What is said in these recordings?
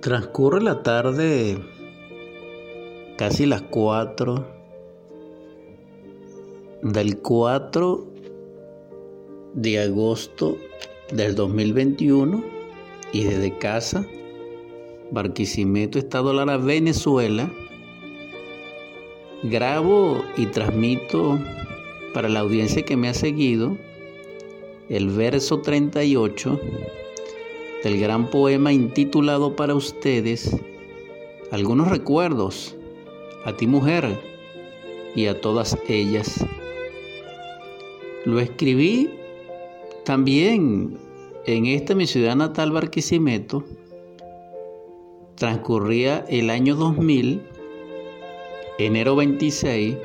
Transcurre la tarde, casi las 4 del 4 de agosto del 2021 y desde casa, Barquisimeto, Estado Lara, Venezuela, grabo y transmito para la audiencia que me ha seguido el verso 38 del gran poema intitulado para ustedes algunos recuerdos a ti mujer y a todas ellas. Lo escribí también en esta mi ciudad natal Barquisimeto. Transcurría el año 2000, enero 26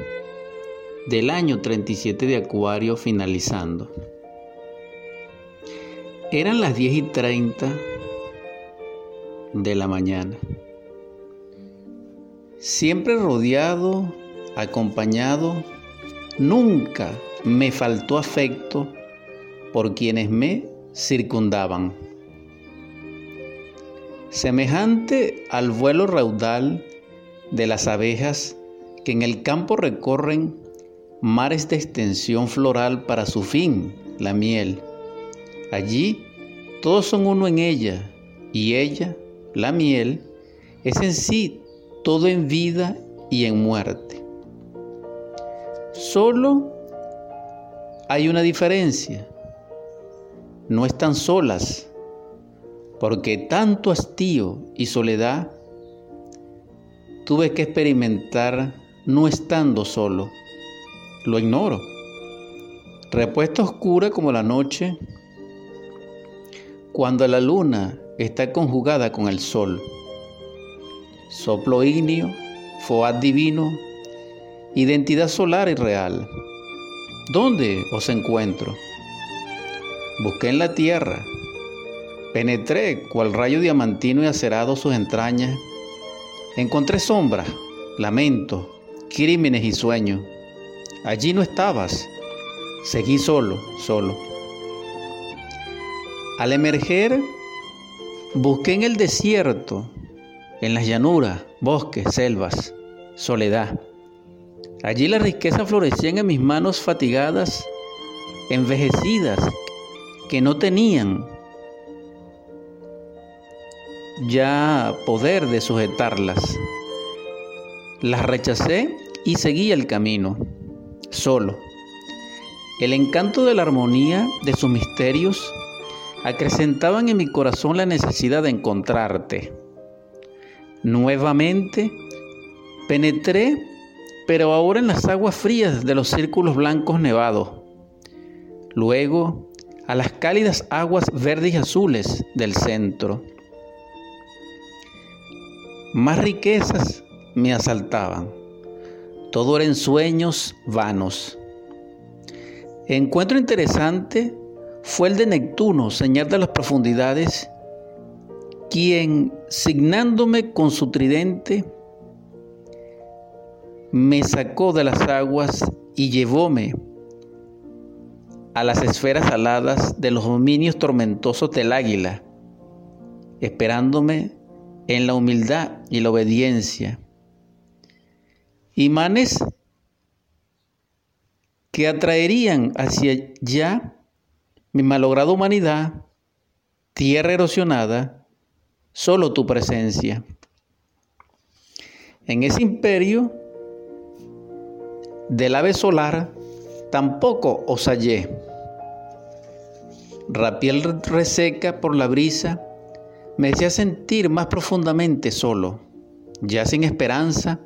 del año 37 de Acuario finalizando. Eran las 10 y 30 de la mañana. Siempre rodeado, acompañado, nunca me faltó afecto por quienes me circundaban. Semejante al vuelo raudal de las abejas que en el campo recorren mares de extensión floral para su fin, la miel Allí todos son uno en ella y ella, la miel, es en sí todo en vida y en muerte. Solo hay una diferencia. No están solas, porque tanto hastío y soledad tuve que experimentar no estando solo. Lo ignoro. Repuesta oscura como la noche, cuando la luna está conjugada con el sol. Soplo ignio, foad divino, identidad solar y real. ¿Dónde os encuentro? Busqué en la tierra, penetré cual rayo diamantino y acerado sus entrañas. Encontré sombras, lamentos, crímenes y sueños. Allí no estabas. Seguí solo, solo. Al emerger, busqué en el desierto, en las llanuras, bosques, selvas, soledad. Allí la riqueza florecía en mis manos fatigadas, envejecidas, que no tenían ya poder de sujetarlas. Las rechacé y seguí el camino, solo. El encanto de la armonía de sus misterios acrecentaban en mi corazón la necesidad de encontrarte. Nuevamente penetré, pero ahora en las aguas frías de los círculos blancos nevados. Luego a las cálidas aguas verdes y azules del centro. Más riquezas me asaltaban. Todo eran sueños vanos. Encuentro interesante fue el de Neptuno, señal de las profundidades, quien, signándome con su tridente, me sacó de las aguas y llevóme a las esferas aladas de los dominios tormentosos del águila, esperándome en la humildad y la obediencia. Imanes que atraerían hacia allá mi malograda humanidad, tierra erosionada, solo tu presencia. En ese imperio del ave solar tampoco os hallé. Rapiel reseca por la brisa me hacía sentir más profundamente solo, ya sin esperanza,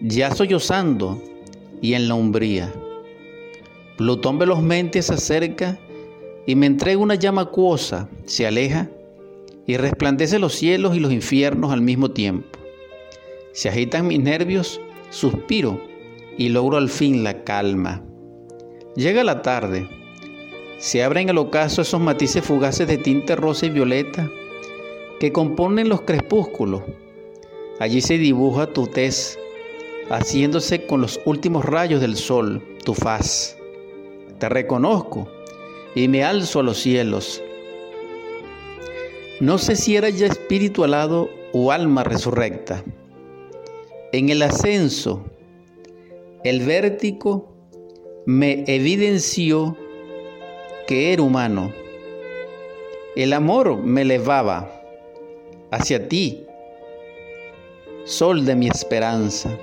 ya sollozando y en la umbría. Plutón velozmente se acerca y me entrega una llama acuosa, se aleja y resplandece los cielos y los infiernos al mismo tiempo. Se agitan mis nervios, suspiro y logro al fin la calma. Llega la tarde, se abren el ocaso esos matices fugaces de tinte rosa y violeta que componen los crepúsculos. Allí se dibuja tu tez, haciéndose con los últimos rayos del sol, tu faz. Te reconozco y me alzo a los cielos. No sé si era ya espíritu alado oh alma resurrecta. En el ascenso, el vértigo me evidenció que era humano. El amor me elevaba hacia ti, sol de mi esperanza.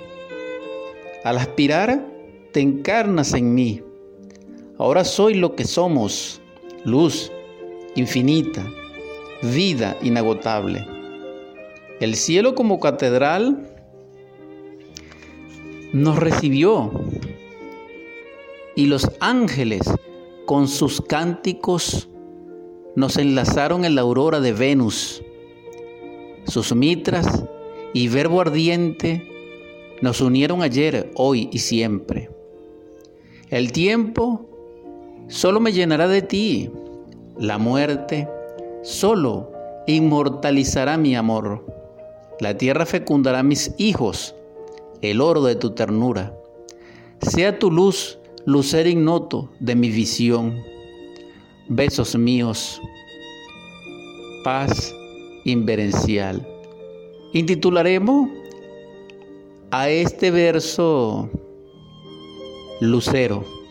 Al aspirar, te encarnas en mí. Ahora soy lo que somos, luz infinita, vida inagotable. El cielo como catedral nos recibió y los ángeles con sus cánticos nos enlazaron en la aurora de Venus. Sus mitras y verbo ardiente nos unieron ayer, hoy y siempre. El tiempo solo me llenará de ti. La muerte solo inmortalizará mi amor. La tierra fecundará mis hijos, el oro de tu ternura. Sea tu luz, lucer ignoto de mi visión. Besos míos, paz inverencial. Intitularemos a este verso Lucero.